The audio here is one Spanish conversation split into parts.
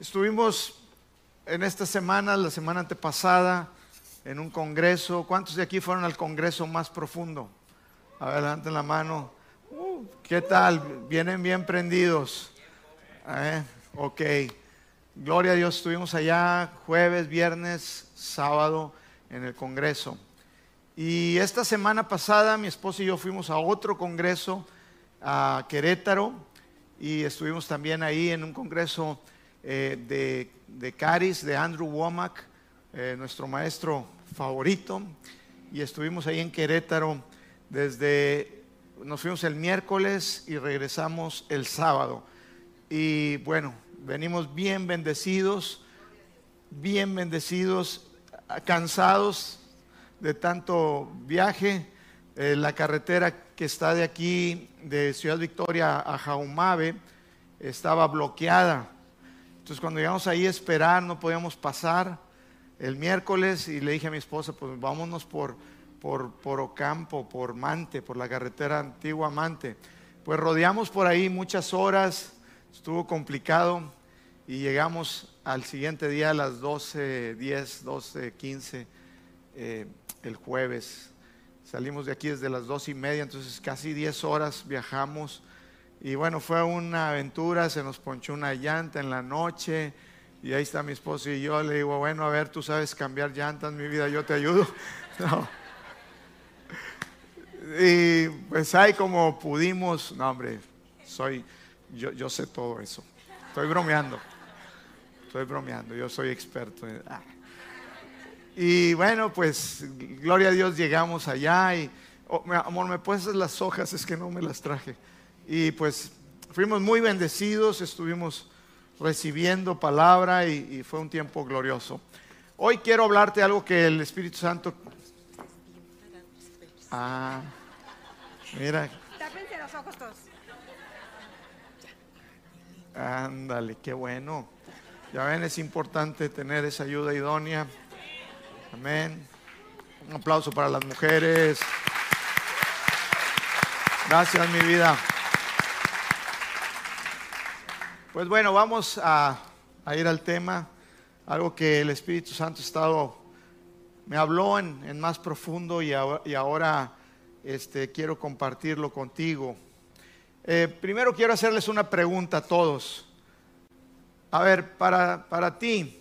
Estuvimos en esta semana, la semana antepasada, en un congreso. ¿Cuántos de aquí fueron al congreso más profundo? Adelante la mano. Uh, ¿Qué tal? Vienen bien prendidos. Eh, ok. Gloria a Dios, estuvimos allá jueves, viernes, sábado en el Congreso. Y esta semana pasada mi esposa y yo fuimos a otro Congreso a Querétaro y estuvimos también ahí en un Congreso eh, de, de, Caris, de Andrew Womack, eh, nuestro maestro favorito. Y estuvimos ahí en Querétaro desde, nos fuimos el miércoles y regresamos el sábado. Y bueno, venimos bien bendecidos, bien bendecidos, cansados de tanto viaje. Eh, la carretera que está de aquí, de Ciudad Victoria a Jaumave, estaba bloqueada. Entonces cuando llegamos ahí a esperar, no podíamos pasar el miércoles y le dije a mi esposa, pues vámonos por, por, por Ocampo, por Mante, por la carretera antigua Mante. Pues rodeamos por ahí muchas horas, estuvo complicado y llegamos al siguiente día a las 12, 10, 12, 15, el jueves. Salimos de aquí desde las dos y media, entonces casi 10 horas viajamos. Y bueno, fue una aventura, se nos ponchó una llanta en la noche. Y ahí está mi esposo y yo le digo, bueno, a ver, tú sabes cambiar llantas, mi vida, yo te ayudo. Y pues ahí como pudimos, no hombre, soy, yo, yo sé todo eso. Estoy bromeando. Estoy bromeando, yo soy experto. Ah. Y bueno, pues gloria a Dios llegamos allá y, oh, amor, ¿me puedes las hojas? Es que no me las traje. Y pues fuimos muy bendecidos, estuvimos recibiendo palabra y, fue un tiempo glorioso. Hoy quiero hablarte de algo que el Espíritu Santo... Ah, mira. Tápense los ojos todos. Ándale, qué bueno. Ya ven, es importante tener esa ayuda idónea. Amén. Un aplauso para las mujeres. Gracias, mi vida. Pues bueno, vamos a, ir al tema, algo que el Espíritu Santo estado, me habló en, más profundo y, ahora, este, quiero compartirlo contigo. Eh, primero quiero hacerles una pregunta a todos. A ver, para, para ti,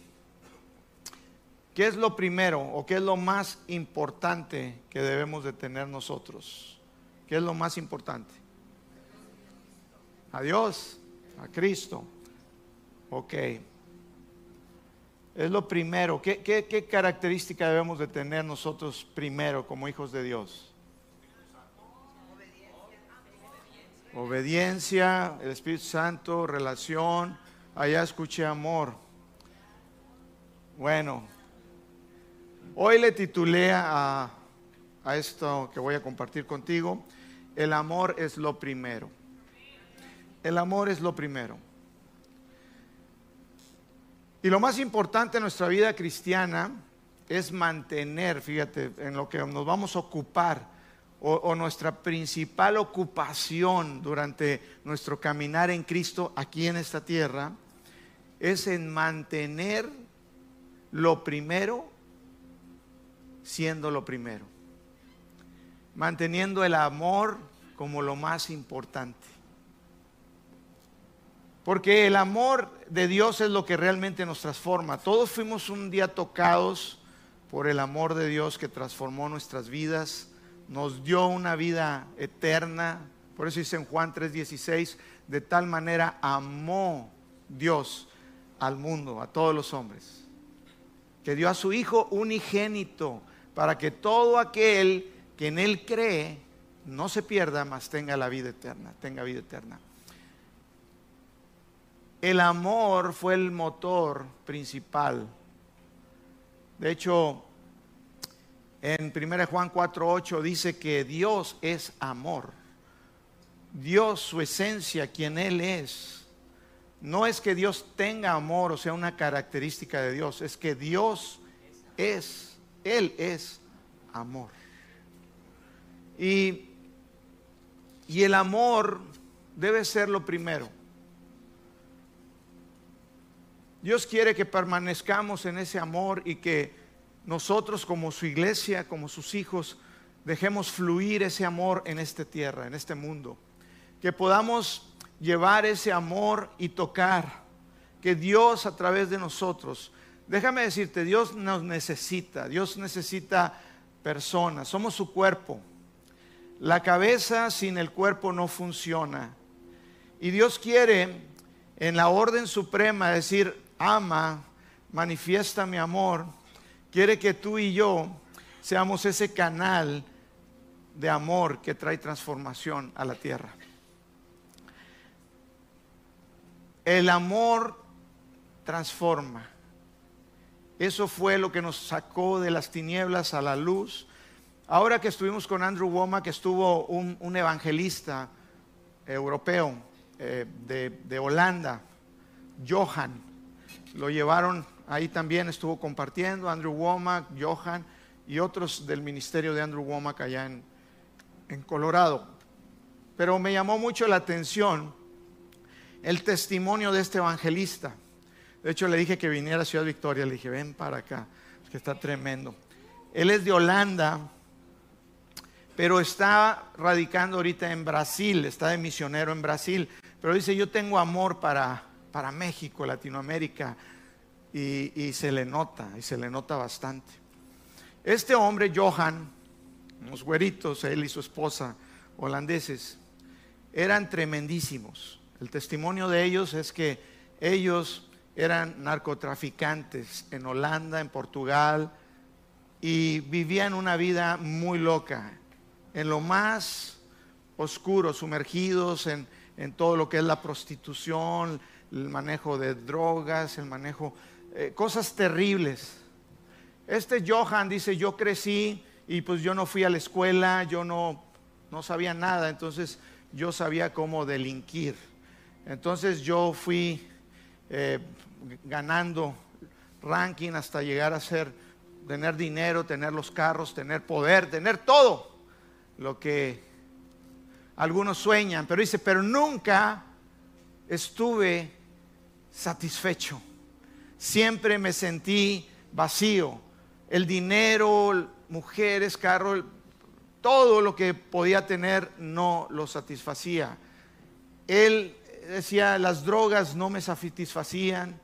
¿qué es lo primero o qué es lo más importante que debemos de tener nosotros? ¿Qué es lo más importante? A Dios, a Cristo. Ok. Es lo primero. ¿Qué, qué característica debemos de tener nosotros primero como hijos de Dios? Obediencia, el Espíritu Santo, relación allá escuché amor. Bueno, hoy le titulé a, a esto que voy a compartir contigo, el amor es lo primero. El amor es lo primero. Y lo más importante en nuestra vida cristiana es mantener, fíjate, en lo que nos vamos a ocupar o, nuestra principal ocupación durante nuestro caminar en Cristo aquí en esta tierra es en mantener lo primero siendo lo primero. Manteniendo el amor como lo más importante. Porque el amor de Dios es lo que realmente nos transforma. Todos fuimos un día tocados por el amor de Dios que transformó nuestras vidas, nos dio una vida eterna. Por eso dice en Juan 3:16, de tal manera amó Dios al mundo, a todos los hombres. Que dio a su Hijo unigénito para que todo aquel que en Él cree no se pierda, mas tenga la vida eterna, tenga vida eterna. El amor fue el motor principal. De hecho, en 1 Juan 4:8 dice que Dios es amor. Dios, su esencia, quien Él es, no es que Dios tenga amor o sea una característica de Dios, es que Dios es, Él es amor. Y, y el amor debe ser lo primero. Dios quiere que permanezcamos en ese amor y que nosotros como su iglesia, como sus hijos, dejemos fluir ese amor en esta tierra, en este mundo. Que podamos llevar ese amor y tocar. Que Dios a través de nosotros, déjame decirte, Dios nos necesita, Dios necesita personas, somos su cuerpo. La cabeza sin el cuerpo no funciona. Y Dios quiere en la orden suprema decir, ama, manifiesta mi amor. Quiere que tú y yo seamos ese canal de amor que trae transformación a la tierra. El amor transforma. Eso fue lo que nos sacó de las tinieblas a la luz. Ahora que estuvimos con Andrew Womack, que estuvo un, evangelista europeo eh, de, Holanda, Johan, lo llevaron ahí también, estuvo compartiendo Andrew Womack, Johan y otros del ministerio de Andrew Womack allá en, en Colorado. Pero me llamó mucho la atención el testimonio de este evangelista. De hecho, le dije que viniera a Ciudad Victoria. Le dije, ven para acá, que está tremendo. Él es de Holanda, pero está radicando ahorita en Brasil, está de misionero en Brasil. Pero dice, yo tengo amor para, para México, Latinoamérica, y, se le nota, y se le nota bastante. Este hombre, Johan, unos güeritos, él y su esposa, holandeses, eran tremendísimos. El testimonio de ellos es que ellos eran narcotraficantes en Holanda, en Portugal, y vivían una vida muy loca, en lo más oscuro, sumergidos en, todo lo que es la prostitución, el manejo de drogas, el manejo, eh, cosas terribles. Este Johan dice, yo crecí y pues yo no fui a la escuela, yo no, no sabía nada, entonces yo sabía cómo delinquir. Entonces yo fui eh, ganando ranking hasta llegar a ser, tener dinero, tener los carros, tener poder, tener todo lo que algunos sueñan. Pero dice, pero nunca estuve satisfecho. Siempre me sentí vacío. El dinero, mujeres, carro, todo lo que podía tener no lo satisfacía. Él decía, las drogas no me satisfacían,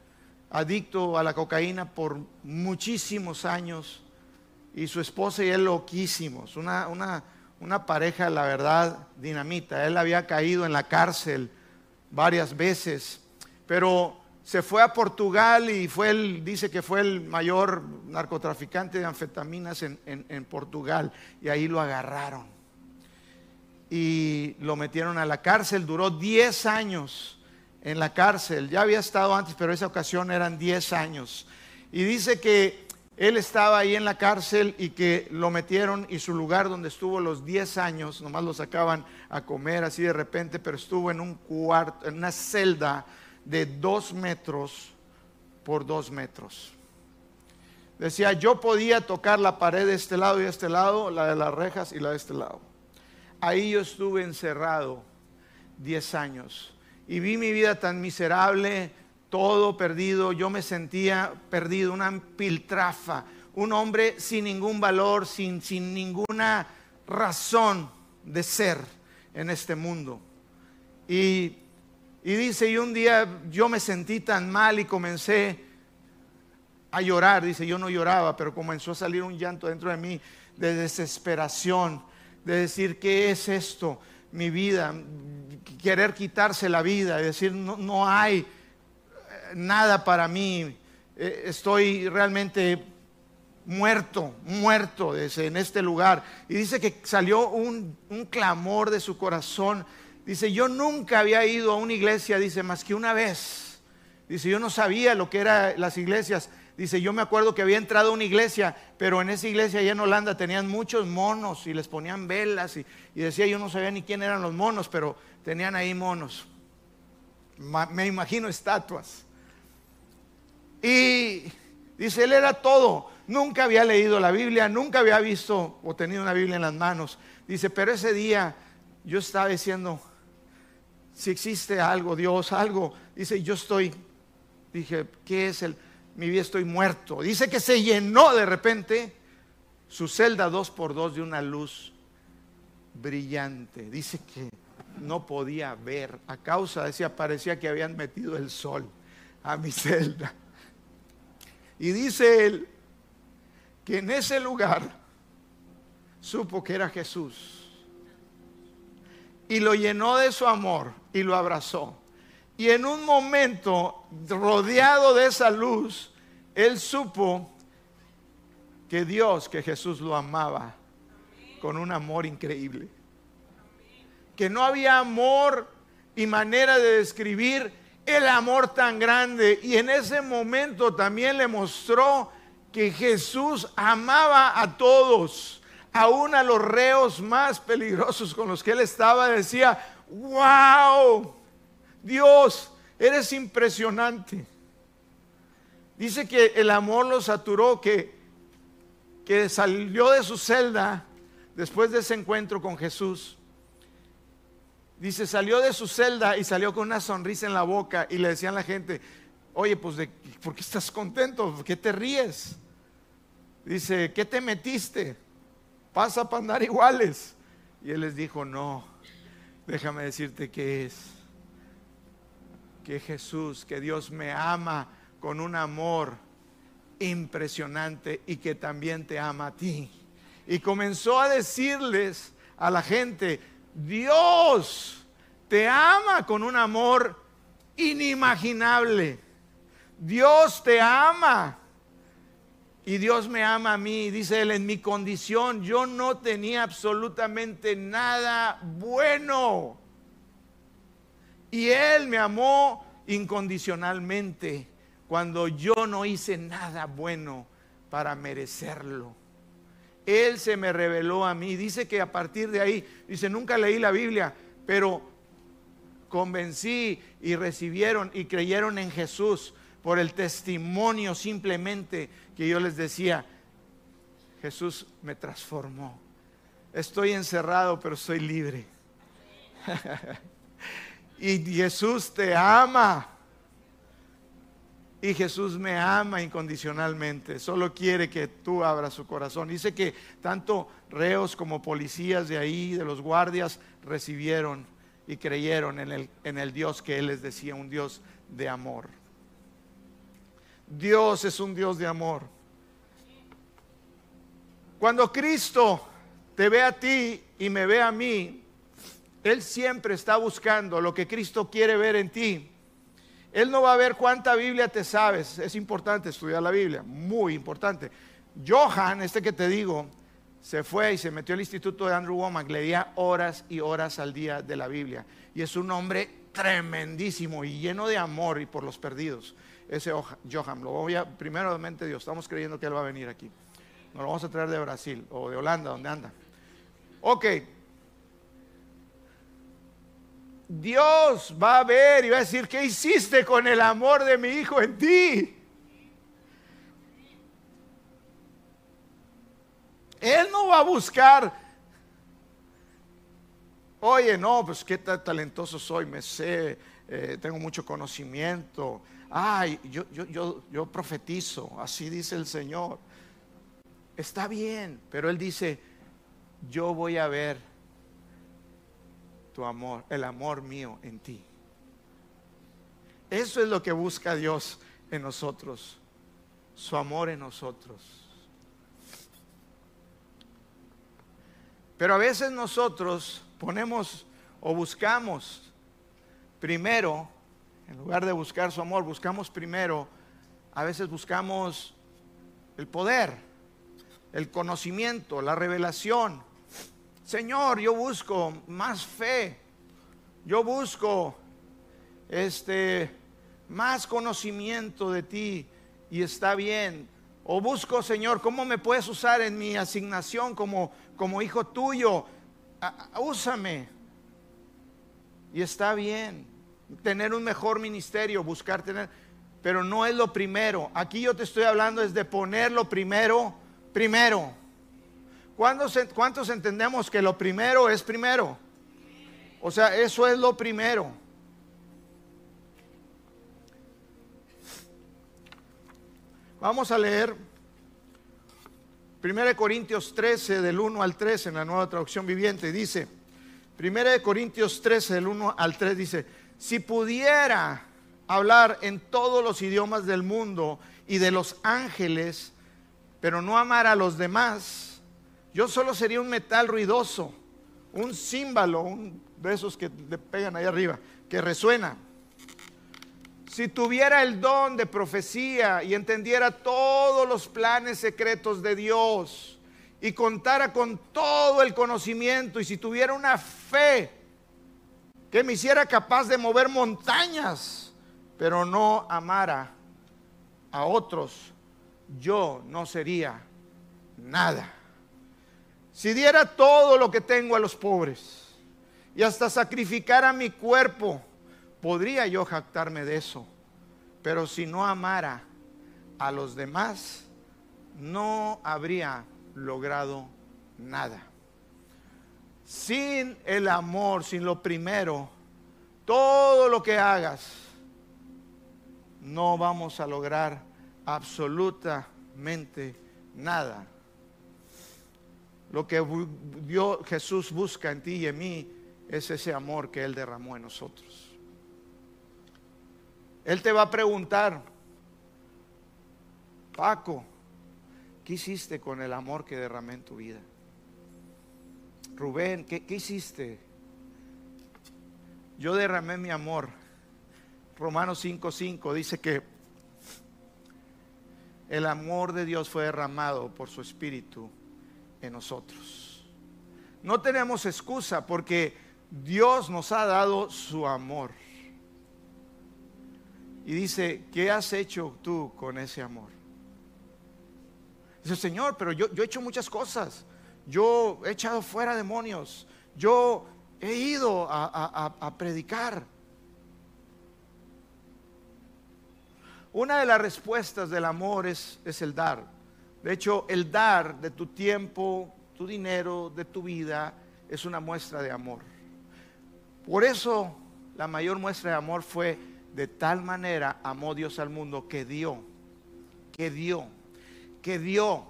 adicto a la cocaína por muchísimos años y su esposa y él loquísimos, una, una, una pareja, la verdad, dinamita. Él había caído en la cárcel varias veces, pero se fue a Portugal y fue el, dice que fue el mayor narcotraficante de anfetaminas en, en, Portugal y ahí lo agarraron y lo metieron a la cárcel, duró 10 años en la cárcel. Ya había estado antes, pero esa ocasión eran 10 años. Y dice que él estaba ahí en la cárcel y que lo metieron y su lugar donde estuvo los 10 años, nomás lo sacaban a comer así de repente, pero estuvo en un cuarto, en una celda de dos metros por dos metros. Decía, yo podía tocar la pared de este lado y de este lado, la de las rejas y la de este lado. Ahí yo estuve encerrado 10 años y vi mi vida tan miserable, todo perdido, yo me sentía perdido, una piltrafa, un hombre sin ningún valor, sin, sin ninguna razón de ser en este mundo. Y, y dice, y un día yo me sentí tan mal y comencé a llorar, dice, yo no lloraba, pero comenzó a salir un llanto dentro de mí de desesperación, de decir, ¿qué es esto? mi vida, querer quitarse la vida y decir, no, hay eh, nada para mí, eh, estoy realmente muerto, muerto en este lugar. Y dice que salió un, un, clamor de su corazón. Dice, yo nunca había ido a una iglesia, dice, más que una vez. Dice, yo no sabía lo que eran las iglesias. Dice, yo me acuerdo que había entrado a una iglesia, pero en esa iglesia allá en Holanda tenían muchos monos y les ponían velas y, decía, yo no sabía ni quién eran los monos, pero tenían ahí monos. me imagino estatuas. Y dice, él era todo. Nunca había leído la Biblia, nunca había visto o tenido una Biblia en las manos. Dice, pero ese día yo estaba diciendo, si existe algo, Dios, algo, dice, yo estoy dije, ¿qué es el? Mi vida estoy muerto. Dice que se llenó de repente su celda dos por dos de una luz brillante. Dice que no podía ver a causa, decía, parecía que habían metido el sol a mi celda. Y dice él que en ese lugar supo que era Jesús. Y lo llenó de su amor y lo abrazó. Y en un momento, rodeado de esa luz, él supo que Dios, que Jesús lo amaba con un amor increíble. Que no había amor y manera de describir el amor tan grande. Y en ese momento también le mostró que Jesús amaba a todos, aún a los reos más peligrosos con los que él estaba. Decía, wow, Dios, eres impresionante. Dice que el amor lo saturó, que, que salió de su celda después de ese encuentro con Jesús Dice, salió de su celda y salió con una sonrisa en la boca y le decían a la gente, oye, pues, de, ¿por qué estás contento? ¿Por qué te ríes? Dice, ¿qué te metiste? Pasa para andar iguales. Y él les dijo, no, déjame decirte que es, que Jesús, que Dios me ama con un amor impresionante y que también te ama a ti. Y comenzó a decirles a la gente, Dios te ama con un amor inimaginable. Dios te ama. Y Dios me ama a mí, dice él, en mi condición yo no tenía absolutamente nada bueno. Y Él me amó incondicionalmente cuando yo no hice nada bueno para merecerlo. Él se me reveló a mí. Dice que a partir de ahí, dice, nunca leí la Biblia, pero convencí y recibieron y creyeron en Jesús por el testimonio simplemente que yo les decía, Jesús me transformó. Estoy encerrado, pero soy libre. y Jesús te ama. Y Jesús me ama incondicionalmente, solo quiere que tú abras su corazón. Dice que tanto reos como policías de ahí, de los guardias, recibieron y creyeron en el, en el Dios que Él les decía, un Dios de amor. Dios es un Dios de amor. Cuando Cristo te ve a ti y me ve a mí, Él siempre está buscando lo que Cristo quiere ver en ti él no va a ver cuánta Biblia te sabes. Es importante estudiar la Biblia, muy importante. Johan, este que te digo, se fue y se metió al instituto de Andrew Womack, leía horas y horas al día de la Biblia. Y es un hombre tremendísimo y lleno de amor y por los perdidos. Ese Johan, lo voy a, primeramente Dios, estamos creyendo que él va a venir aquí. Nos lo vamos a traer de Brasil o de Holanda, donde anda. Ok, Dios va a ver y va a decir, ¿qué hiciste con el amor de mi hijo en ti? Él no va a buscar, oye, no, pues qué talentoso soy, me sé, eh, tengo mucho conocimiento. Ay, yo, yo, yo, yo profetizo, así dice el Señor. Está bien, pero Él dice, yo voy a ver tu amor, el amor mío en ti. Eso es lo que busca Dios en nosotros, su amor en nosotros. Pero a veces nosotros ponemos o buscamos primero, en lugar de buscar su amor, buscamos primero, a veces buscamos el poder, el conocimiento, la revelación Señor, yo busco más fe. Yo busco este más conocimiento de ti y está bien. O busco, Señor, cómo me puedes usar en mi asignación como, como hijo tuyo. Úsame. Y está bien. Tener un mejor ministerio, buscar tener, pero no es lo primero. Aquí yo te estoy hablando es de ponerlo primero, primero. ¿Cuántos, entendemos que lo primero es primero? O sea, eso es lo primero. Vamos a leer 1 Corintios 13 del 1 al 3 en la nueva traducción viviente. Dice, 1 Corintios 13 del 1 al 3 dice, si pudiera hablar en todos los idiomas del mundo y de los ángeles, pero no amar a los demás, yo solo sería un metal ruidoso, un címbalo, un de esos que le pegan ahí arriba, que resuena. Si tuviera el don de profecía y entendiera todos los planes secretos de Dios y contara con todo el conocimiento y si tuviera una fe que me hiciera capaz de mover montañas, pero no amara a otros, yo no sería nada. Si diera todo lo que tengo a los pobres y hasta sacrificara mi cuerpo, podría yo jactarme de eso. Pero si no amara a los demás, no habría logrado nada. Sin el amor, sin lo primero, todo lo que hagas, no vamos a lograr absolutamente nada. Lo que Dios, Jesús busca en ti y en mí es ese amor que Él derramó en nosotros. Él te va a preguntar, Paco, ¿qué hiciste con el amor que derramé en tu vida? Rubén, ¿qué, hiciste? Yo derramé mi amor. Romanos 5:5 dice que el amor de Dios fue derramado por su Espíritu en nosotros. No tenemos excusa porque Dios nos ha dado su amor. Y dice, ¿qué has hecho tú con ese amor? Dice, Señor, pero yo, yo he hecho muchas cosas. Yo he echado fuera demonios. Yo he ido a, predicar. Una de las respuestas del amor es, es el dar. De hecho, el dar de tu tiempo, tu dinero, de tu vida, es una muestra de amor. Por eso la mayor muestra de amor fue de tal manera amó Dios al mundo que dio, que dio, que dio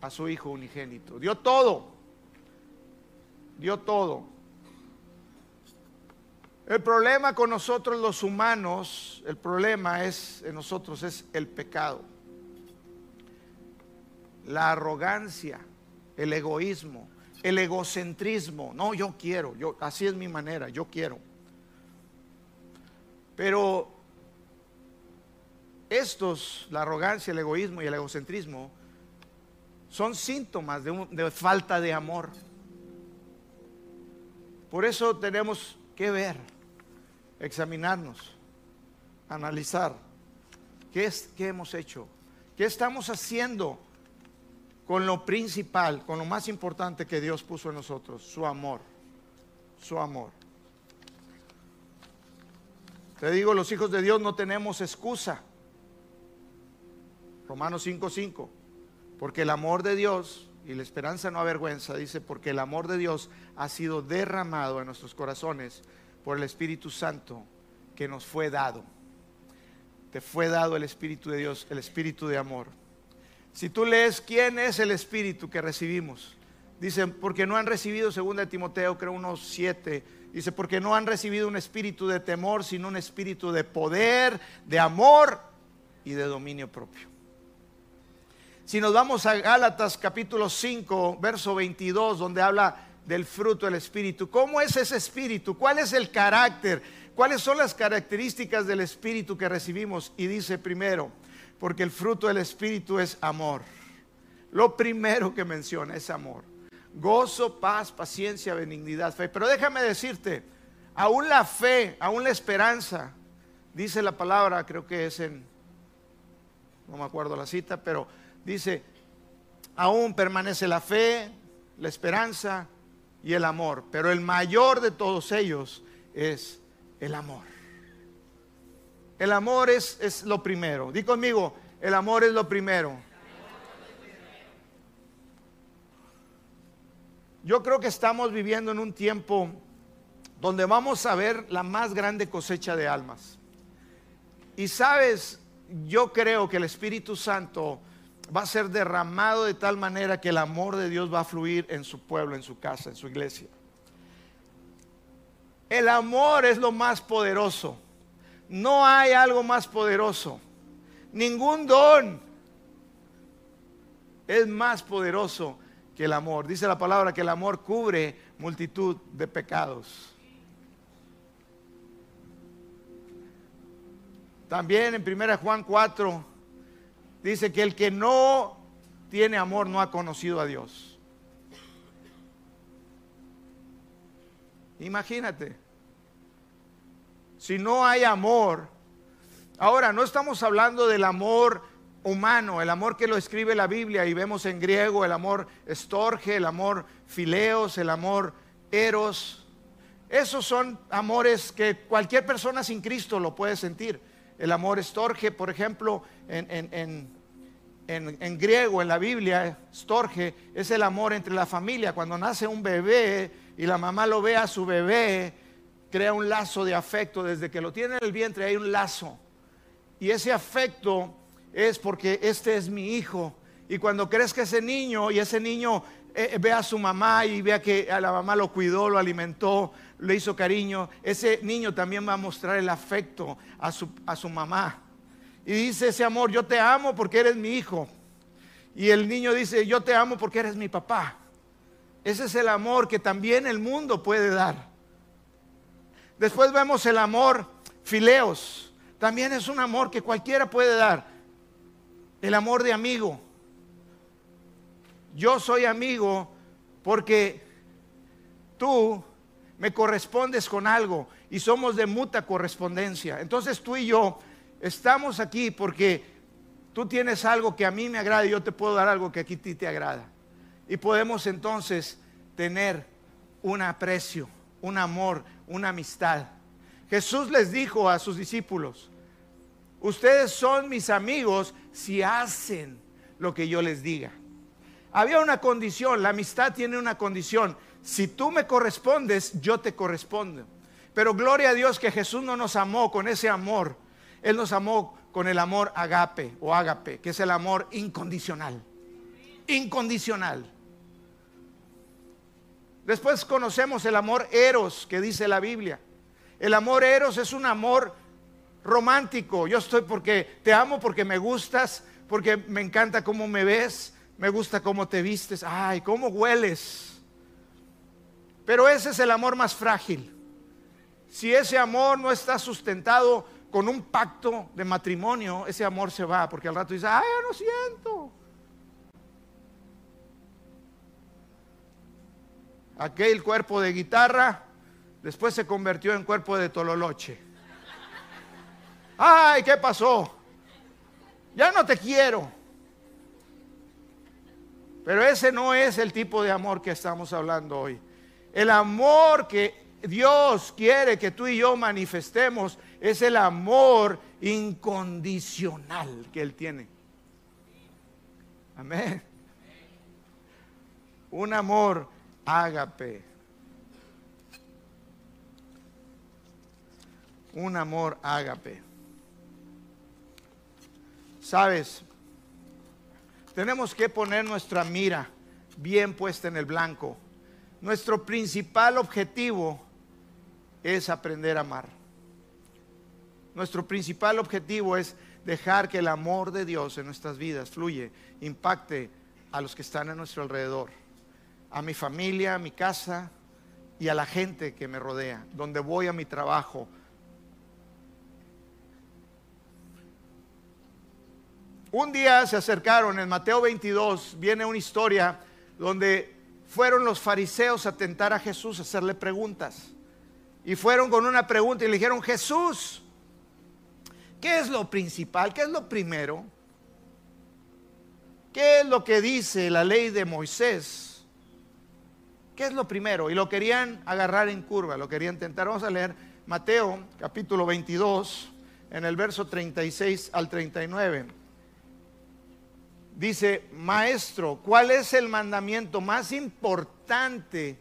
a su Hijo unigénito. Dio todo, dio todo. El problema con nosotros los humanos, el problema es en nosotros es el pecado, la arrogancia, el egoísmo, el egocentrismo. No, yo quiero, yo así es mi manera, yo quiero. Pero estos, la arrogancia, el egoísmo y el egocentrismo, son síntomas de, falta de amor. Por eso tenemos que ver, examinarnos, analizar qué, es, qué hemos hecho, qué estamos haciendo con lo principal, con lo más importante que Dios puso en nosotros, su amor, su amor. Te digo, los hijos de Dios no tenemos excusa. Romanos 5:5. Porque el amor de Dios y la esperanza no avergüenza, dice, porque el amor de Dios ha sido derramado en nuestros corazones por el Espíritu Santo que nos fue dado. Te fue dado el Espíritu de Dios, el Espíritu de amor. Si tú lees quién es el Espíritu que recibimos, dice, porque no han recibido, según de Timoteo, creo unos siete Dice, porque no han recibido un espíritu de temor, sino un espíritu de poder, de amor y de dominio propio. Si nos vamos a Gálatas capítulo 5, verso 22, donde habla del fruto del espíritu, ¿cómo es ese espíritu? ¿Cuál es el carácter? ¿Cuáles son las características del espíritu que recibimos? Y dice primero, porque el fruto del espíritu es amor. Lo primero que menciona es amor gozo, paz, paciencia, benignidad, fe. Pero déjame decirte, aún la fe, aún la esperanza, dice la palabra, creo que es en, no me acuerdo la cita, pero dice, aún permanece la fe, la esperanza y el amor. Pero el mayor de todos ellos es el amor. El amor es, es lo primero. Di conmigo, el amor es lo primero. Yo creo que estamos viviendo en un tiempo donde vamos a ver la más grande cosecha de almas. Y sabes, yo creo que el Espíritu Santo va a ser derramado de tal manera que el amor de Dios va a fluir en su pueblo, en su casa, en su iglesia. El amor es lo más poderoso. No hay algo más poderoso. Ningún don es más poderoso que el amor. Dice la palabra que el amor cubre multitud de pecados. También en 1 Juan 4 dice que el que no tiene amor no ha conocido a Dios. Imagínate, si no hay amor, ahora no estamos hablando del amor humano, el amor que lo escribe la Biblia y vemos en griego el amor estorge, el amor fileos, el amor eros. Esos son amores que cualquier persona sin Cristo lo puede sentir. El amor estorge, por ejemplo, en, en, griego, en la Biblia, estorge es el amor entre la familia. Cuando nace un bebé y la mamá lo ve a su bebé, crea un lazo de afecto. Desde que lo tiene en el vientre hay un lazo. Y ese afecto es porque este es mi hijo. Y cuando crezca ese niño y ese niño eh, ve a su mamá y vea que a la mamá lo cuidó, lo alimentó, le hizo cariño, ese niño también va a mostrar el afecto a su, a su mamá. Y dice ese amor, yo te amo porque eres mi hijo. Y el niño dice, yo te amo porque eres mi papá. Ese es el amor que también el mundo puede dar. Después vemos el amor fileos. También es un amor que cualquiera puede dar. El amor de amigo. Yo soy amigo porque tú me correspondes con algo y somos de muta correspondencia. Entonces tú y yo estamos aquí porque tú tienes algo que a mí me agrada y yo te puedo dar algo que a ti te agrada. Y podemos entonces tener un aprecio, un amor, una amistad. Jesús les dijo a sus discípulos, ustedes son mis amigos si hacen lo que yo les diga. Había una condición, la amistad tiene una condición si tú me correspondes, yo te correspondo. Pero gloria a Dios que Jesús no nos amó con ese amor. Él nos amó con el amor agape o agape, que es el amor incondicional. Incondicional. Después conocemos el amor eros que dice la Biblia. El amor eros es un amor romántico. Yo estoy porque te amo porque me gustas, porque me encanta cómo me ves, me gusta cómo te vistes, ay, cómo hueles. Pero ese es el amor más frágil. Si ese amor no está sustentado con un pacto de matrimonio, ese amor se va, porque al rato dice, ay, no siento. Aquel cuerpo de guitarra después se convirtió en cuerpo de tololoche. Ay, ¿qué pasó? Ya no te quiero. Pero ese no es el tipo de amor que estamos hablando hoy. El amor que Dios quiere que tú y yo manifestemos es el amor incondicional que Él tiene. Amén. Un amor ágape. Un amor ágape. Sabes, tenemos que poner nuestra mira bien puesta en el blanco nuestro principal objetivo es aprender a amar. Nuestro principal objetivo es dejar que el amor de Dios en nuestras vidas fluye, impacte a los que están a nuestro alrededor, a mi familia, a mi casa y a la gente que me rodea, donde voy a mi trabajo. Un día se acercaron, en Mateo 22 viene una historia donde fueron los fariseos a tentar a Jesús, a hacerle preguntas. Y fueron con una pregunta y le dijeron, Jesús, ¿qué es lo principal? ¿Qué es lo primero? ¿Qué es lo que dice la ley de Moisés? ¿Qué es lo primero? Y lo querían agarrar en curva, lo querían tentar. Vamos a leer Mateo capítulo 22, en el verso 36 al 39 dice, maestro, ¿cuál es el mandamiento más importante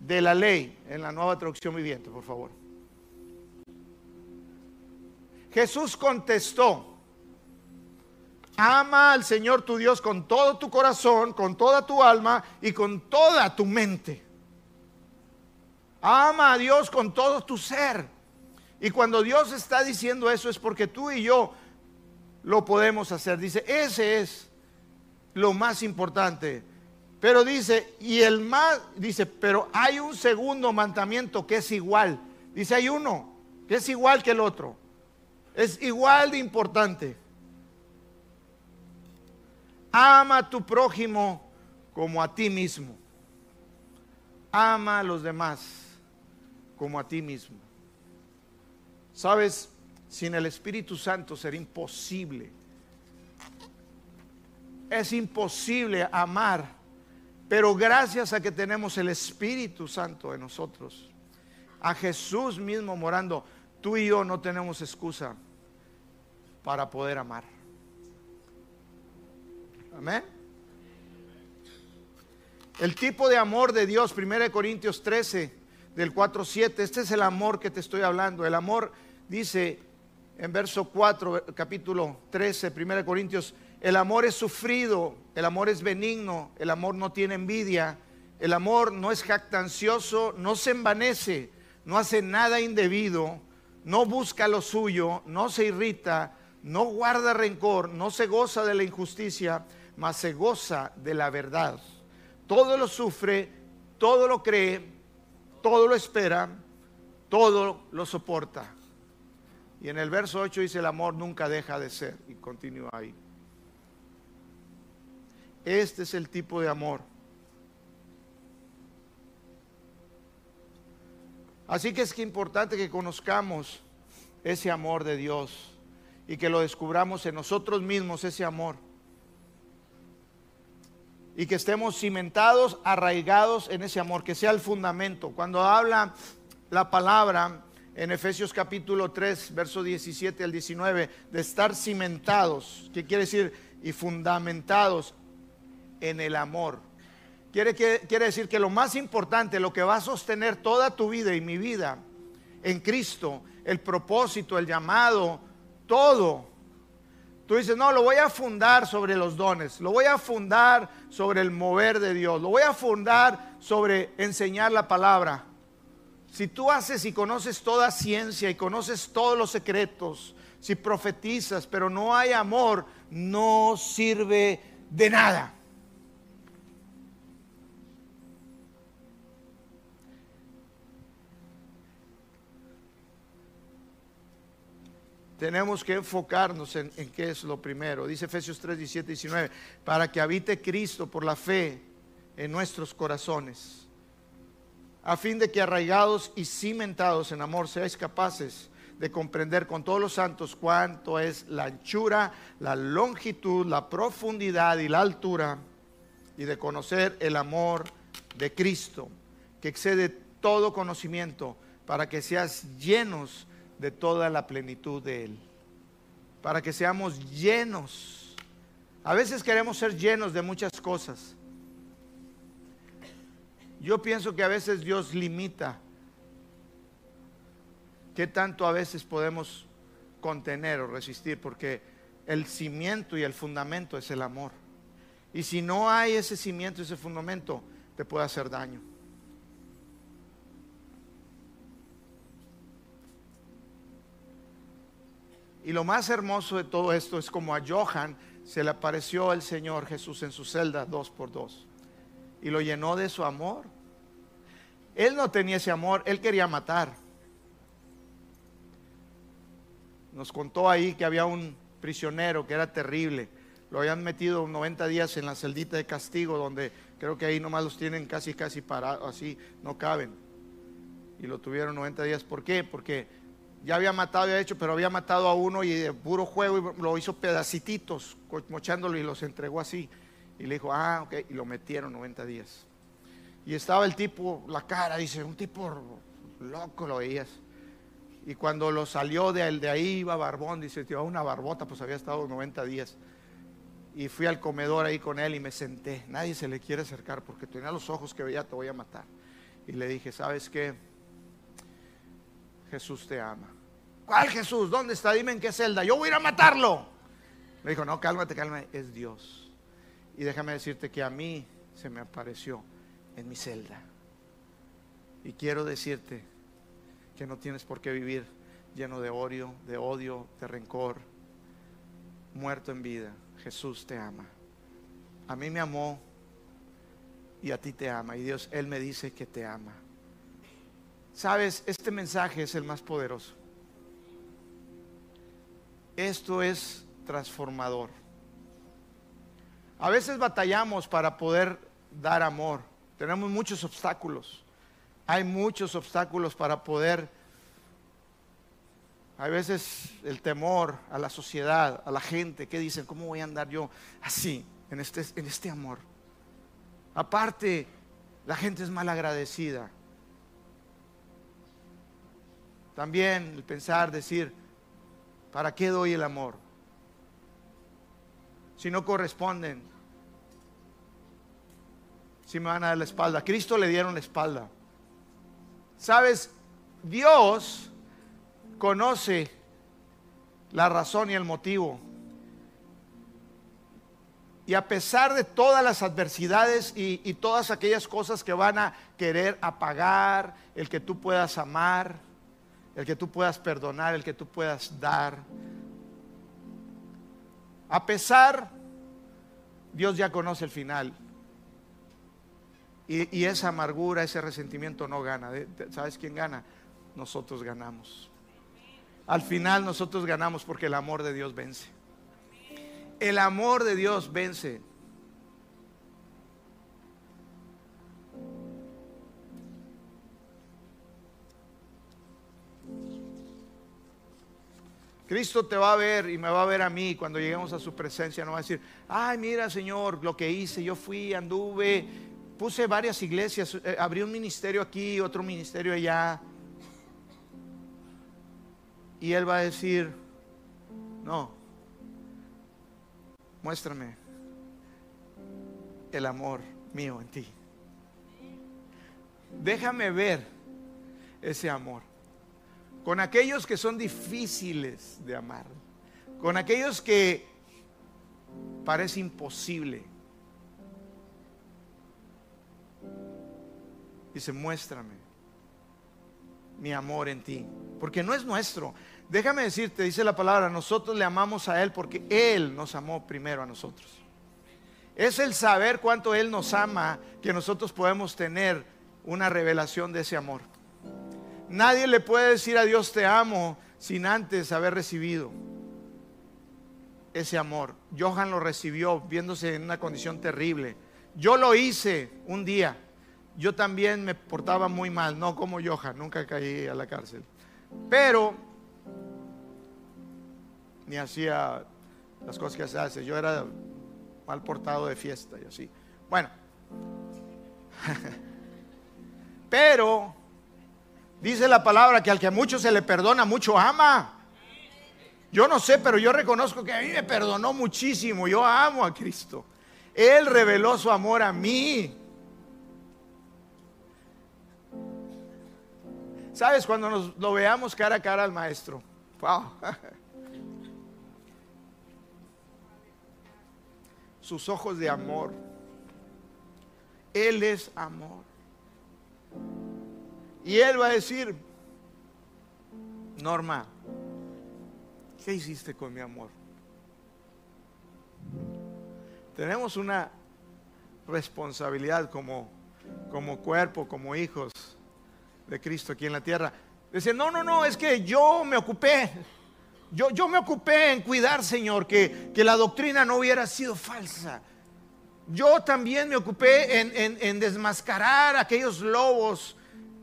de la ley? En la nueva traducción viviente, por favor. Jesús contestó, ama al Señor tu Dios con todo tu corazón, con toda tu alma y con toda tu mente. Ama a Dios con todo tu ser. Y cuando Dios está diciendo eso es porque tú y yo lo podemos hacer. Dice, ese es lo más importante. Pero dice, y el más, dice, pero hay un segundo mandamiento que es igual. Dice, hay uno que es igual que el otro. Es igual de importante. Ama a tu prójimo como a ti mismo. Ama a los demás como a ti mismo. Sabes, sin el Espíritu Santo será imposible. Es imposible amar, pero gracias a que tenemos el Espíritu Santo en nosotros, a Jesús mismo morando, tú y yo no tenemos excusa para poder amar. Amén. El tipo de amor de Dios, 1 Corintios 13, del 4, 7, este es el amor que te estoy hablando. El amor dice en verso 4, capítulo 13, 1 Corintios, el amor es sufrido, el amor es benigno, el amor no tiene envidia, el amor no es jactancioso, no se envanece, no hace nada indebido, no busca lo suyo, no se irrita, no guarda rencor, no se goza de la injusticia, mas se goza de la verdad. Todo lo sufre, todo lo cree, todo lo espera, todo lo soporta. Y en el verso 8 dice, el amor nunca deja de ser. Y continúa ahí. Este es el tipo de amor. Así que es que importante que conozcamos ese amor de Dios y que lo descubramos en nosotros mismos, ese amor y que estemos cimentados, arraigados en ese amor, que sea el fundamento. Cuando habla la palabra en Efesios capítulo 3, verso 17 al 19, de estar cimentados, ¿qué quiere decir? Y fundamentados en el amor. Quiere, quiere decir que lo más importante, lo que va a sostener toda tu vida y mi vida en Cristo, el propósito, el llamado, todo Tú dices, no, lo voy a fundar sobre los dones, lo voy a fundar sobre el mover de Dios, lo voy a fundar sobre enseñar la palabra. Si tú haces y conoces toda ciencia y conoces todos los secretos, si profetizas, pero no hay amor, no sirve de nada. tenemos que enfocarnos en, qué es lo primero. Dice Efesios 3, 17, 19, para que habite Cristo por la fe en nuestros corazones, a fin de que arraigados y cimentados en amor seáis capaces de comprender con todos los santos cuánto es la anchura, la longitud, la profundidad y la altura, y de conocer el amor de Cristo, que excede todo conocimiento, para que seas llenos de toda la plenitud de Él. Para que seamos llenos. A veces queremos ser llenos de muchas cosas. Yo pienso que a veces Dios limita qué tanto a veces podemos contener o resistir, porque el cimiento y el fundamento es el amor. Y si no hay ese cimiento ese fundamento, te puede hacer daño. Y lo más hermoso de todo esto es como a Johan se le apareció el Señor Jesús en su celda dos por dos y lo llenó de su amor. Él no tenía ese amor, él quería matar. Nos contó ahí que había un prisionero que era terrible. Lo habían metido 90 días en la celdita de castigo, donde creo que ahí nomás los tienen casi, casi parados, así, no caben. Y lo tuvieron 90 días. ¿Por qué? Porque ya había matado, ya hecho, pero había matado a uno y de puro juego lo hizo pedacititos, mochándolo y los entregó así. Y le dijo, ah, ok, y lo metieron 90 días. Y estaba el tipo, la cara, dice, un tipo loco lo veías. Y cuando lo salió de, de ahí, iba barbón, dice, llevaba una barbota, pues había estado 90 días. Y fui al comedor ahí con él y me senté. Nadie se le quiere acercar porque tenía los ojos que veía, te voy a matar. Y le dije, ¿sabes qué? Jesús te ama. ¿Cuál Jesús? ¿Dónde está? Dime en qué celda. Yo voy a ir a matarlo. Me dijo, no, cálmate, cálmate. Es Dios. Y déjame decirte que a mí se me apareció en mi celda. Y quiero decirte que no tienes por qué vivir lleno de odio, de odio, de rencor, muerto en vida. Jesús te ama. A mí me amó y a ti te ama. Y Dios, Él me dice que te ama. Sabes, este mensaje es el más poderoso. Esto es transformador. A veces batallamos para poder dar amor. Tenemos muchos obstáculos. Hay muchos obstáculos para poder... A veces el temor a la sociedad, a la gente, ¿qué dicen? ¿Cómo voy a andar yo así, en este, en este amor? Aparte, la gente es mal agradecida. También el pensar, decir, ¿para qué doy el amor? Si no corresponden, si me van a dar la espalda. Cristo le dieron la espalda. Sabes, Dios conoce la razón y el motivo. Y a pesar de todas las adversidades y, y, todas aquellas cosas que van a querer apagar, el que tú puedas amar, el que tú puedas perdonar, el que tú puedas dar. A pesar, Dios ya conoce el final. Y, esa amargura, ese resentimiento no gana. ¿Sabes quién gana? Nosotros ganamos. Al final nosotros ganamos porque el amor de Dios vence. El amor de Dios vence. Cristo te va a ver y me va a ver a mí cuando lleguemos a su presencia. No va a decir, ay, mira, Señor, lo que hice, yo fui, anduve, puse varias iglesias, eh, abrí un ministerio aquí, otro ministerio allá. Y Él va a decir, no, muéstrame el amor mío en ti. Déjame ver ese amor con aquellos que son difíciles de amar, con aquellos que parece imposible. Dice, muéstrame mi amor en ti, porque no es nuestro. Déjame decirte, dice la palabra, nosotros le amamos a Él porque Él nos amó primero a nosotros. Es el saber cuánto Él nos ama que nosotros podemos tener una revelación de ese amor. Nadie le puede decir a Dios te amo sin antes haber recibido ese amor. Johan lo recibió viéndose en una condición terrible. Yo lo hice un día. Yo también me portaba muy mal, no como Johan, nunca caí a la cárcel. Pero ni hacía las cosas que se hace. Yo era mal portado de fiesta y así. Bueno, pero Dice la palabra que al que a mucho se le perdona, mucho ama. Yo no sé, pero yo reconozco que a mí me perdonó muchísimo. Yo amo a Cristo. Él reveló su amor a mí. ¿Sabes? Cuando nos lo veamos cara a cara al maestro. Sus ojos de amor. Él es amor. Y él va a decir, Norma, ¿qué hiciste con mi amor? Tenemos una responsabilidad como, como cuerpo, como hijos de Cristo aquí en la tierra. Decir, no, no, no, es que yo me ocupé. Yo, yo me ocupé en cuidar, Señor, que, que, la doctrina no hubiera sido falsa. Yo también me ocupé en, en, en desmascarar aquellos lobos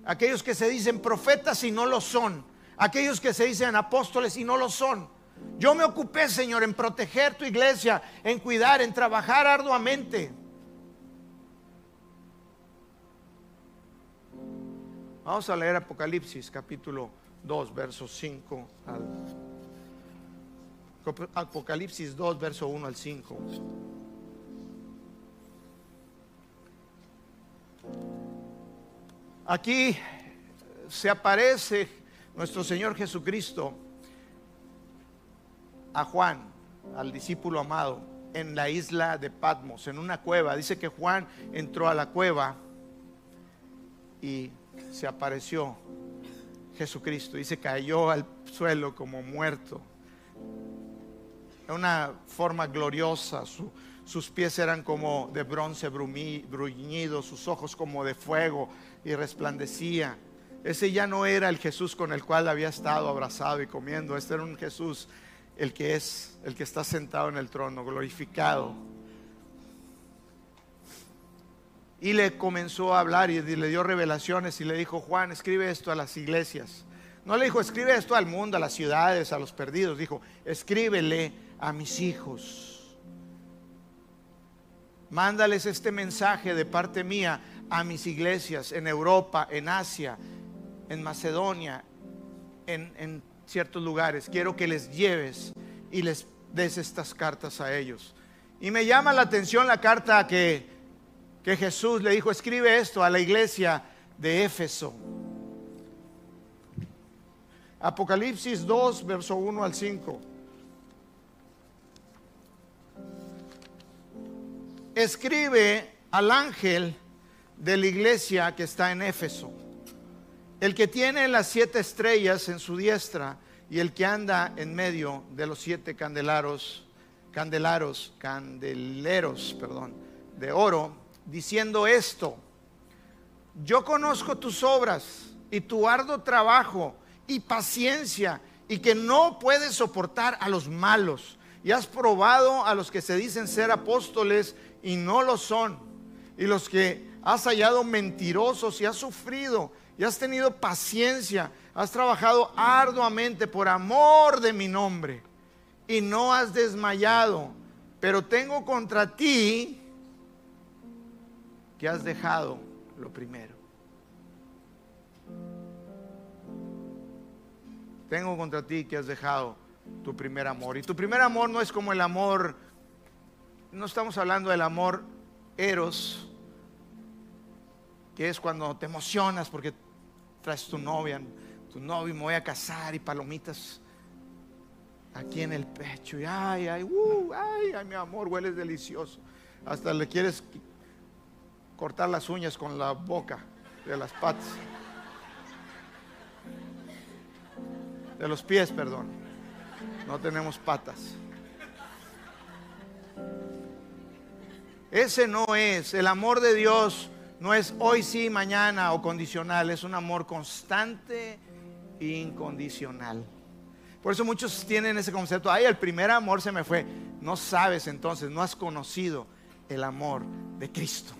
aquellos que se dicen profetas y no lo son, aquellos que se dicen apóstoles y no lo son. Yo me ocupé, Señor, en proteger tu iglesia, en cuidar, en trabajar arduamente. Vamos a leer Apocalipsis capítulo 2, versos 5 al... Apocalipsis 2, verso 1 al 5. Aquí se aparece nuestro Señor Jesucristo a Juan, al discípulo amado, en la isla de Patmos, en una cueva. Dice que Juan entró a la cueva y se apareció Jesucristo se cayó al suelo como muerto. De una forma gloriosa, sus pies eran como de bronce bruñido, sus ojos como de fuego y resplandecía. Ese ya no era el Jesús con el cual había estado abrazado y comiendo. Este era un Jesús, el que es, el que está sentado en el trono, glorificado. Y le comenzó a hablar y le dio revelaciones y le dijo, Juan, escribe esto a las iglesias. No le dijo, escribe esto al mundo, a las ciudades, a los perdidos. Dijo, escríbele a mis hijos. Mándales este mensaje de parte mía a mis iglesias en Europa, en Asia, en Macedonia, en, ciertos lugares. Quiero que les lleves y les des estas cartas a ellos. Y me llama la atención la carta que, que Jesús le dijo, escribe esto a la iglesia de Éfeso. Apocalipsis 2, verso 1 al 5. Escribe al ángel de la iglesia que está en Éfeso. El que tiene las siete estrellas en su diestra y el que anda en medio de los siete candelaros, candelaros, candeleros, perdón, de oro, diciendo esto, yo conozco tus obras y tu arduo trabajo y paciencia y que no puedes soportar a los malos. Y has probado a los que se dicen ser apóstoles y no lo son y los que has hallado mentirosos y has sufrido y has tenido paciencia, has trabajado arduamente por amor de mi nombre y no has desmayado, pero tengo contra ti que has dejado lo primero. Tengo contra ti que has dejado tu primer amor. Y tu primer amor no es como el amor, no estamos hablando del amor eros, que es cuando te emocionas porque traes tu novia, tu novio, me voy a casar y palomitas aquí en el pecho. Y ay, ay, uh, ay, ay, mi amor, hueles delicioso. Hasta le quieres cortar las uñas con la boca de las patas. De los pies, perdón. No tenemos patas. Ese no es el amor de Dios no es hoy sí, mañana o condicional, es un amor constante e incondicional. Por eso muchos tienen ese concepto, ay, el primer amor se me fue. No sabes entonces, no has conocido el amor de Cristo.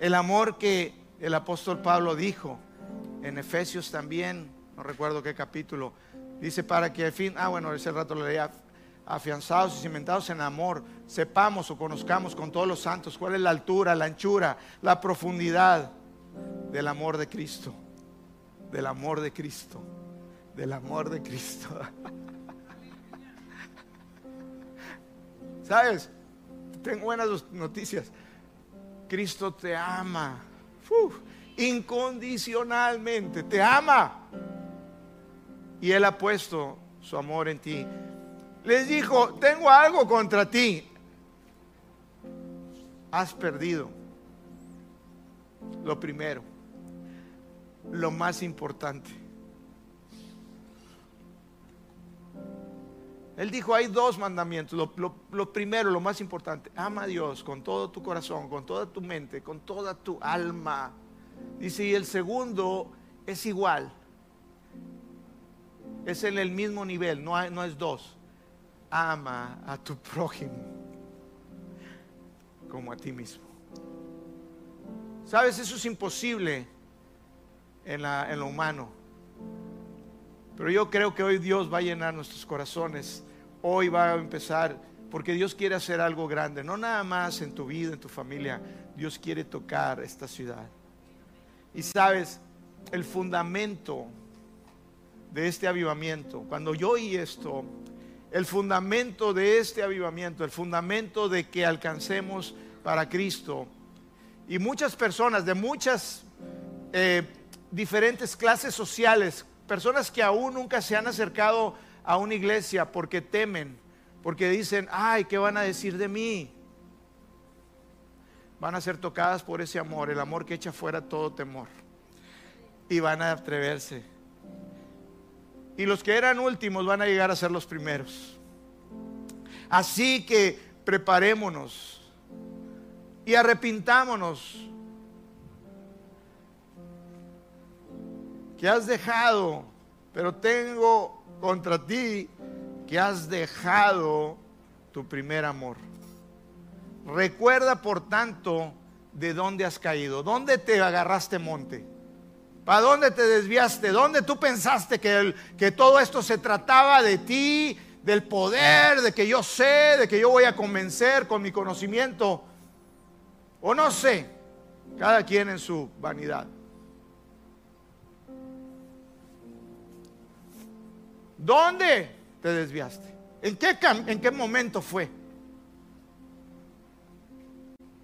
El amor que el apóstol Pablo dijo en Efesios también, no recuerdo qué capítulo, dice para que al fin, ah bueno, ese rato lo leía, afianzados y cimentados en amor, sepamos o conozcamos con todos los santos cuál es la altura, la anchura, la profundidad del amor de Cristo, del amor de Cristo, del amor de Cristo. ¿Sabes? Tengo buenas noticias. Cristo te ama. incondicionalmente, te ama. Y Él ha puesto su amor en ti les dijo, tengo algo contra ti. Has perdido lo primero, lo más importante. Él dijo, hay dos mandamientos. Lo, primero, lo más importante, ama a Dios con todo tu corazón, con toda tu mente, con toda tu alma. Dice, y el segundo es igual. Es en el mismo nivel, no, no es dos ama a tu prójimo como a ti mismo. Sabes, eso es imposible en, en lo humano. Pero yo creo que hoy Dios va a llenar nuestros corazones. Hoy va a empezar, porque Dios quiere hacer algo grande. No nada más en tu vida, en tu familia. Dios quiere tocar esta ciudad. Y sabes, el fundamento de este avivamiento, cuando yo oí esto, el fundamento de este avivamiento, el fundamento de que alcancemos para Cristo. Y muchas personas de muchas eh, diferentes clases sociales, personas que aún nunca se han acercado a una iglesia porque temen, porque dicen, ay, ¿qué van a decir de mí? Van a ser tocadas por ese amor, el amor que echa fuera todo temor. Y van a atreverse. Y los que eran últimos van a llegar a ser los primeros. Así que preparémonos y arrepintámonos. Que has dejado, pero tengo contra ti que has dejado tu primer amor. Recuerda, por tanto, de dónde has caído, dónde te agarraste monte, para dónde te desviaste, dónde tú pensaste que, que todo esto se trataba de ti, del poder, de que yo sé, de que yo voy a convencer con mi conocimiento, o no sé, cada quien en su vanidad. ¿Dónde te desviaste? ¿En qué, en qué momento fue?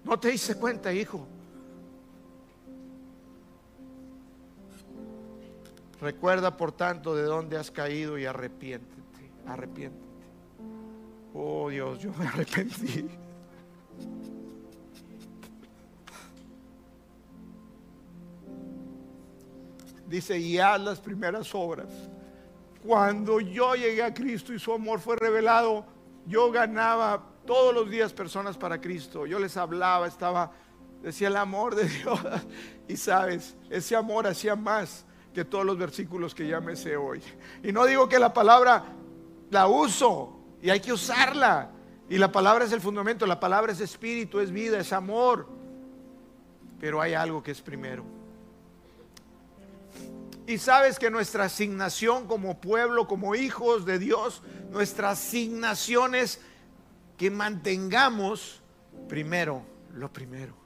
No te hice cuenta, hijo. Recuerda, por tanto, de dónde has caído y arrepiéntete. Arrepiéntete. Oh Dios, yo me arrepentí. Dice, y haz las primeras obras. Cuando yo llegué a Cristo y su amor fue revelado, yo ganaba todos los días personas para Cristo. Yo les hablaba, estaba, decía el amor de Dios. Y sabes, ese amor hacía más que todos los versículos que ya me hoy. Y no digo que la palabra la uso y hay que usarla. Y la palabra es el fundamento, la palabra es espíritu, es vida, es amor. Pero hay algo que es primero. Y sabes que nuestra asignación como pueblo, como hijos de Dios, nuestra asignación es que mantengamos primero lo primero.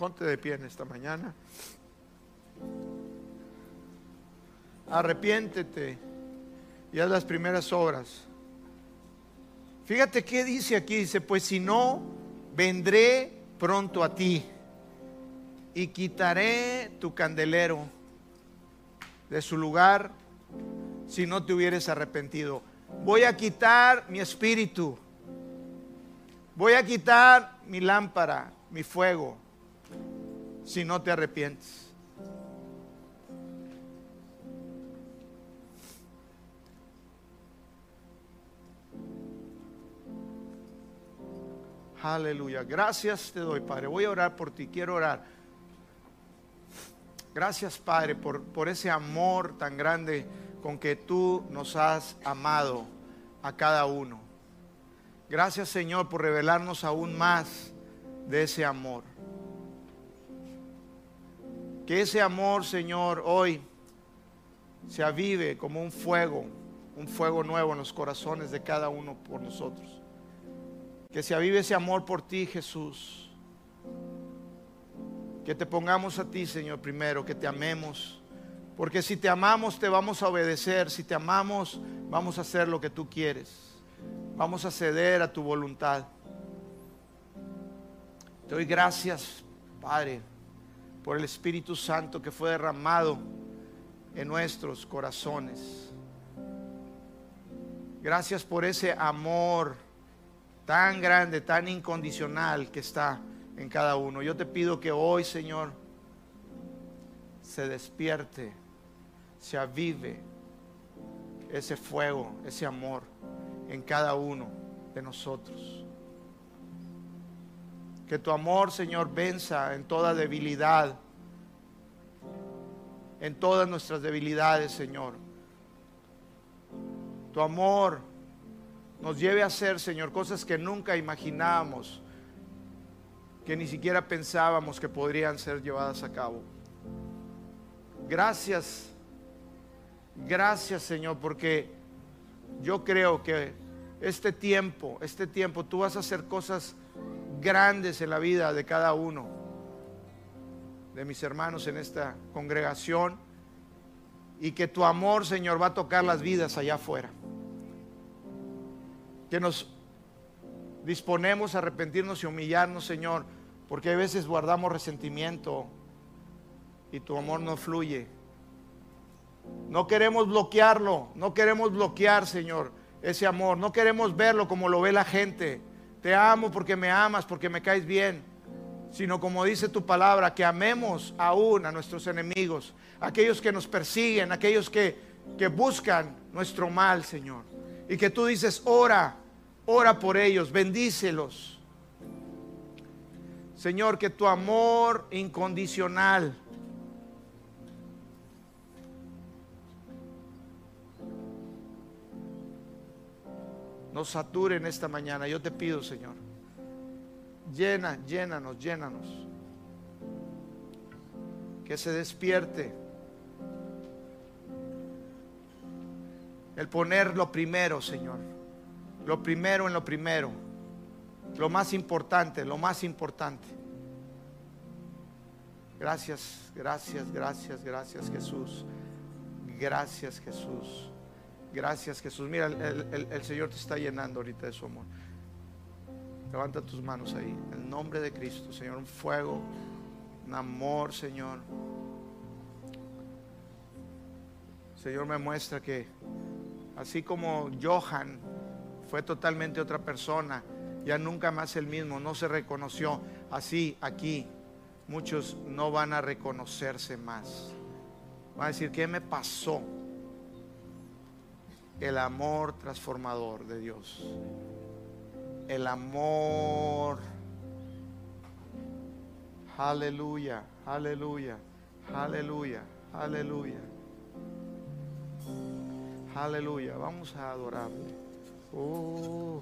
Ponte de pie en esta mañana. Arrepiéntete y haz las primeras obras. Fíjate qué dice aquí. Dice, pues si no, vendré pronto a ti y quitaré tu candelero de su lugar si no te hubieres arrepentido. Voy a quitar mi espíritu. Voy a quitar mi lámpara, mi fuego, si no te arrepientes. Aleluya. Gracias te doy, Padre. Voy a orar por ti. Quiero orar. Gracias, Padre, por, por ese amor tan grande con que tú nos has amado a cada uno. Gracias Señor por revelarnos aún más de ese amor. Que ese amor, Señor, hoy se avive como un fuego, un fuego nuevo en los corazones de cada uno por nosotros. Que se avive ese amor por ti, Jesús. Que te pongamos a ti, Señor, primero, que te amemos porque si te amamos te vamos a obedecer, si te amamos vamos a hacer lo que tú quieres, vamos a ceder a tu voluntad. Te doy gracias, Padre, por el Espíritu Santo que fue derramado en nuestros corazones. Gracias por ese amor tan grande, tan incondicional que está en cada uno. Yo te pido que hoy, Señor, se despierte se avive ese fuego, ese amor en cada uno de nosotros. Que tu amor, Señor, venza en toda debilidad, en todas nuestras debilidades, Señor. Tu amor nos lleve a hacer, Señor, cosas que nunca imaginábamos, que ni siquiera pensábamos que podrían ser llevadas a cabo. Gracias Gracias Señor, porque yo creo que este tiempo, este tiempo, tú vas a hacer cosas grandes en la vida de cada uno de mis hermanos en esta congregación y que tu amor, Señor, va a tocar las vidas allá afuera. Que nos disponemos a arrepentirnos y humillarnos, Señor, porque a veces guardamos resentimiento y tu amor no fluye No queremos bloquearlo, no queremos bloquear, Señor, ese amor. No queremos verlo como lo ve la gente. Te amo porque me amas, porque me caes bien. Sino como dice tu palabra, que amemos aún a nuestros enemigos, aquellos que nos persiguen, aquellos que, que buscan nuestro mal, Señor. Y que tú dices, ora, ora por ellos, bendícelos. Señor, que tu amor incondicional nos sature en esta mañana. Yo te pido, Señor, llena, llénanos, llénanos. Que se despierte el poner lo primero, Señor. Lo primero en lo primero. Lo más importante, lo más importante. Gracias, gracias, gracias, gracias Jesús. Gracias Jesús. Gracias Jesús. Mira, el, Señor te está llenando ahorita de su amor. Levanta tus manos ahí. En el nombre de Cristo, Señor, un fuego, un amor, Señor. Señor me muestra que así como Johan fue totalmente otra persona, ya nunca más el mismo, no se reconoció. Así aquí muchos no van a reconocerse más. Van a decir, ¿qué me pasó? El amor transformador de Dios. El amor. Aleluya, aleluya, aleluya, aleluya. Aleluya. Vamos a adorarle. Oh.